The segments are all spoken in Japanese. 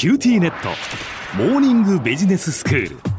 QTnet。モーニングビジネススクール。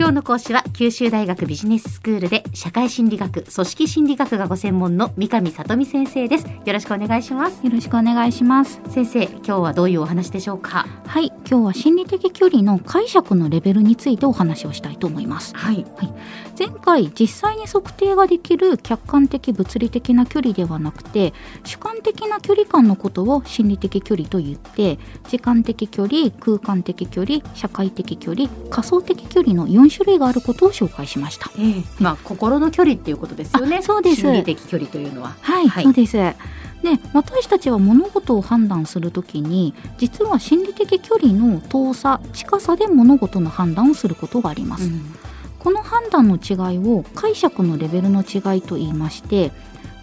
今日の講師は九州大学ビジネススクールで社会心理学組織心理学がご専門の三上里美先生です。よろしくお願いします。よろしくお願いします。先生今日はどういうお話でしょうか？はい。今日は心理的距離の解釈のレベルについてお話をしたいと思います。はい、はい、前回実際に測定ができる客観的物理的な距離ではなくて主観的な距離感のことを心理的距離と言って時間的距離空間的距離社会的距離仮想的距離の4種類があることを紹介しました。ええまあ心の距離っていうことですよね。あそうです。心理的距離というのは。はい、はい。そうです。で私たちは物事を判断するときに実は心理的距離の遠さ近さで物事の判断をすることがあります、うん。この判断の違いを解釈のレベルの違いと言いまして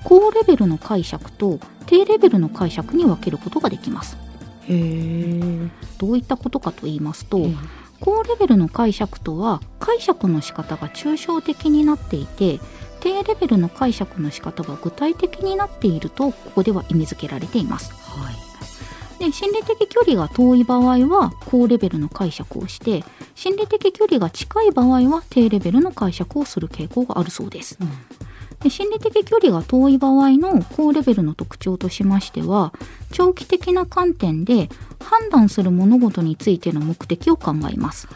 高レベルの解釈と低レベルの解釈に分けることができます。へえどういったことかと言いますと、高レベルの解釈とは解釈の仕方が抽象的になっていて低レベルの解釈の仕方が具体的になっているとここでは意味付けられています。はい。で心理的距離が遠い場合は高レベルの解釈をして心理的距離が近い場合は低レベルの解釈をする傾向があるそうです。うんで心理的距離が遠い場合の高レベルの特徴としましては長期的な観点で判断する物事についての目的を考えます。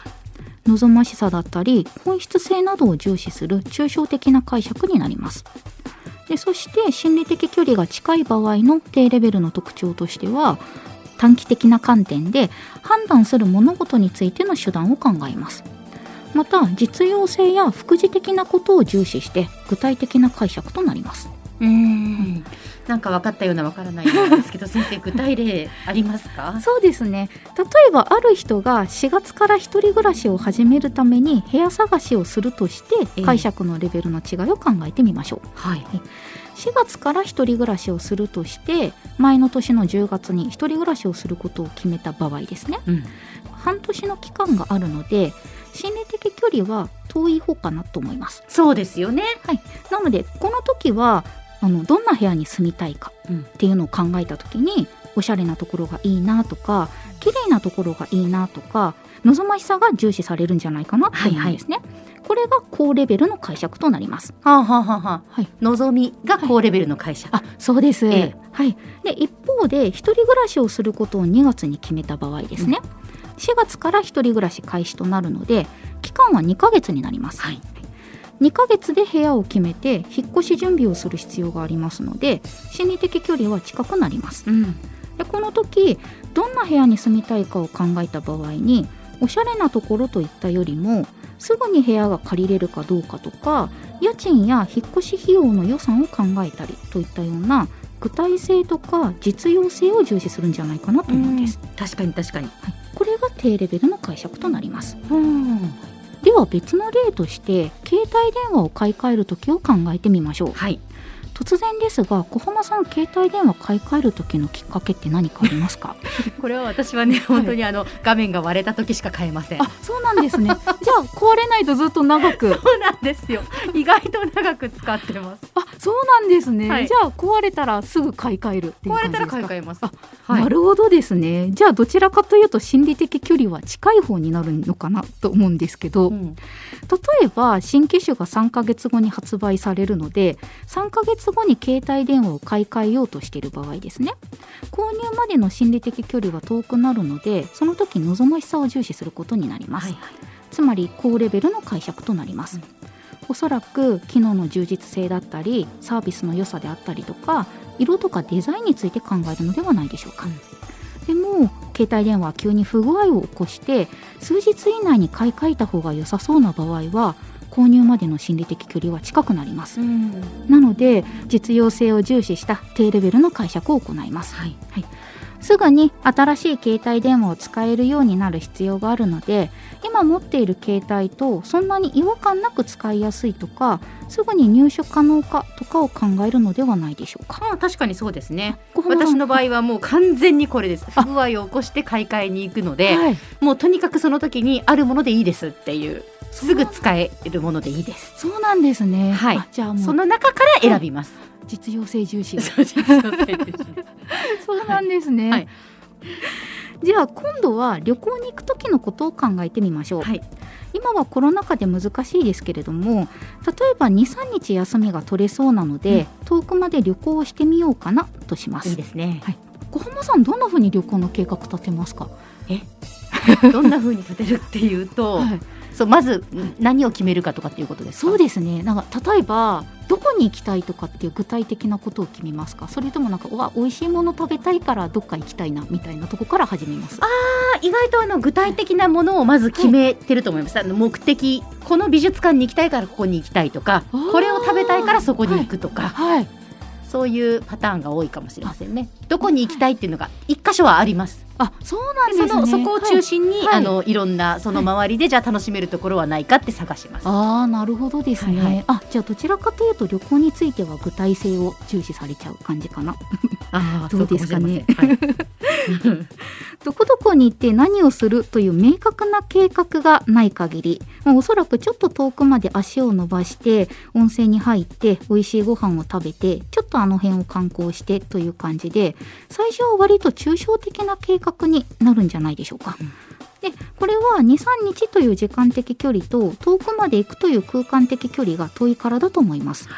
望ましさだったり本質性などを重視する抽象的な解釈になります。でそして心理的距離が近い場合の低レベルの特徴としては短期的な観点で判断する物事についての手段を考えます。また実用性や副次的なことを重視して具体的な解釈となります。うん。なんか分かったような分からないようなんですけど先生具体例ありますか？そうですね。例えばある人が4月から一人暮らしを始めるために部屋探しをするとしええ。て解釈のレベルの違いを考えてみましょう。はい。4月から一人暮らしをするとして前の年の10月に一人暮らしをすることを決めた場合ですねうん。半年の期間があるので心理的距離は遠い方かなと思います。そうですよね。なのでこの時はあのどんな部屋に住みたいかうん。っていうのを考えた時におしゃれなところがいいなとか綺麗なところがいいなとか望ましさが重視されるんじゃないかなと思うんですね、これが高レベルの解釈となります。はあはあはあはあ。はい。望みが高レベルの会社、あそうです、ええ。はい。で一方で一人暮らしをすることを2月に決めた場合ですね、4月から一人暮らし開始となるので期間は2ヶ月になります、はい。2ヶ月で部屋を決めて引っ越し準備をする必要がありますので心理的距離は近くなります。うん。でこの時どんな部屋に住みたいかを考えた場合におしゃれなところといったよりもすぐに部屋が借りれるかどうかとか家賃や引っ越し費用の予算を考えたりといったような具体性とか実用性を重視するんじゃないかなと思うんです、確かに確かに。はい、これが低レベルの解釈となります。うん。では別の例として携帯電話を買い替える時を考えてみましょう。はい突然ですが小浜さん携帯電話買い替える時のきっかけって何かありますか？これは私はね本当にあの画面が割れた時しか買えません。あそうなんですね。じゃあ壊れないとずっと長く。そうなんですよ。意外と長く使ってます。あそうなんですね、はい。じゃあ壊れたらすぐ買い替える壊れたら買い替えます。あはい。なるほどですね。じゃあどちらかというと心理的距離は近い方になるのかなと思うんですけど、うん。例えば新機種が3ヶ月後に発売されるので3ヶ月後に携帯電話を買い替えようとしている場合ですね購入までの心理的距離が遠くなるのでその時望ましさを重視することになります、はいつまり高レベルの解釈となります、おそらく機能の充実性だったりサービスの良さであったりとか色とかデザインについて考えるのではないでしょうか、でも携帯電話は急に不具合を起こして数日以内に買い替えた方が良さそうな場合は購入までの心理的距離は近くなります、うん。なので実用性を重視した低レベルの解釈を行います。はい。すぐに新しい携帯電話を使えるようになる必要があるので今持っている携帯とそんなに違和感なく使いやすいとかすぐに入手可能かとかを考えるのではないでしょうか。まあ確かにそうですね。私の場合はもう完全にこれです。不具合を起こして買い替えに行くので、はい、もうとにかくその時にあるものでいいですっていうすぐ使えるものでいいです。そうなんですね。はい。あじゃあもそうの中から選びます、実用性重視。そうなんですね。はい。じゃあ今度は旅行に行く時のことを考えてみましょう、はい。今はコロナ禍で難しいですけれども例えば23日休みが取れそうなので、遠くまで旅行をしてみようかなとします。いいですね。小浜さんどんな風に旅行の計画立てますか、どんな風に立てるっていうと、はいそうまず何を決めるかとかっていうことですか？そうですね。なんか例えばどこに行きたいとかっていう具体的なことを決めますか？それともなんかうわ美味しいもの食べたいからどっか行きたいなみたいなとこから始めます。あ意外とあの具体的なものをまず決めてると思います、あの目的この美術館に行きたいからここに行きたいとかこれを食べたいからそこに行くとか、はい。そういうパターンが多いかもしれませんね。どこに行きたいっていうのが一箇所はありますあそうなんですね。そのそこを中心に、はい。あのいろんなその周りでじゃあ楽しめるところはないかって探します、ああなるほどですね、はいはい。あじゃあどちらかというと旅行については具体性を重視されちゃう感じかな。あ どうですかね。はい。どこどこに行って何をするという明確な計画がない限り、まあ、おそらくちょっと遠くまで足を伸ばして温泉に入って美味しいご飯を食べてちょっとあの辺を観光してという感じで最初は割と抽象的な計画になるんじゃないでしょうか。でこれは23日という時間的距離と遠くまで行くという空間的距離が遠いからだと思います。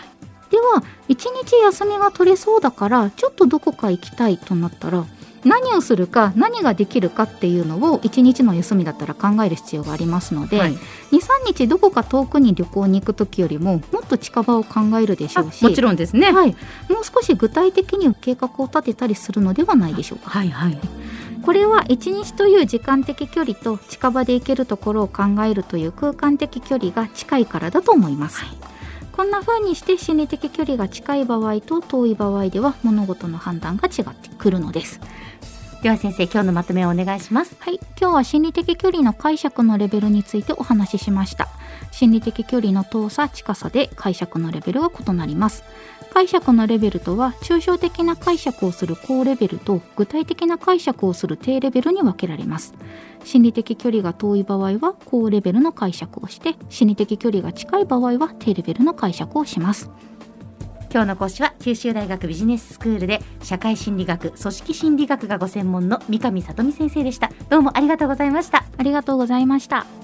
では1日休みが取れそうだからちょっとどこか行きたいとなったら何をするか何ができるかっていうのを1日の休みだったら考える必要がありますので、はい23日どこか遠くに旅行に行く時よりももっと近場を考えるでしあょうしもちろんですねはい、もう少し具体的に計画を立てたりするのではないでしょうか。はいはいこれは1日という時間的距離と近場で行けるところを考えるという空間的距離が近いからだと思います。こんな風にして心理的距離が近い場合と遠い場合では物事の判断が違ってくるのです。では先生今日のまとめをお願いしますはい、今日は心理的距離の解釈のレベルについてお話ししました。心理的距離の遠さ、近さで解釈のレベルが異なります。解釈のレベルとは、抽象的な解釈をする高レベルと具体的な解釈をする低レベルに分けられます。心理的距離が遠い場合は高レベルの解釈をして、心理的距離が近い場合は低レベルの解釈をします。今日の講師は九州大学ビジネススクールで社会心理学組織心理学がご専門の三上里美先生でしたどうもありがとうございましたありがとうございました。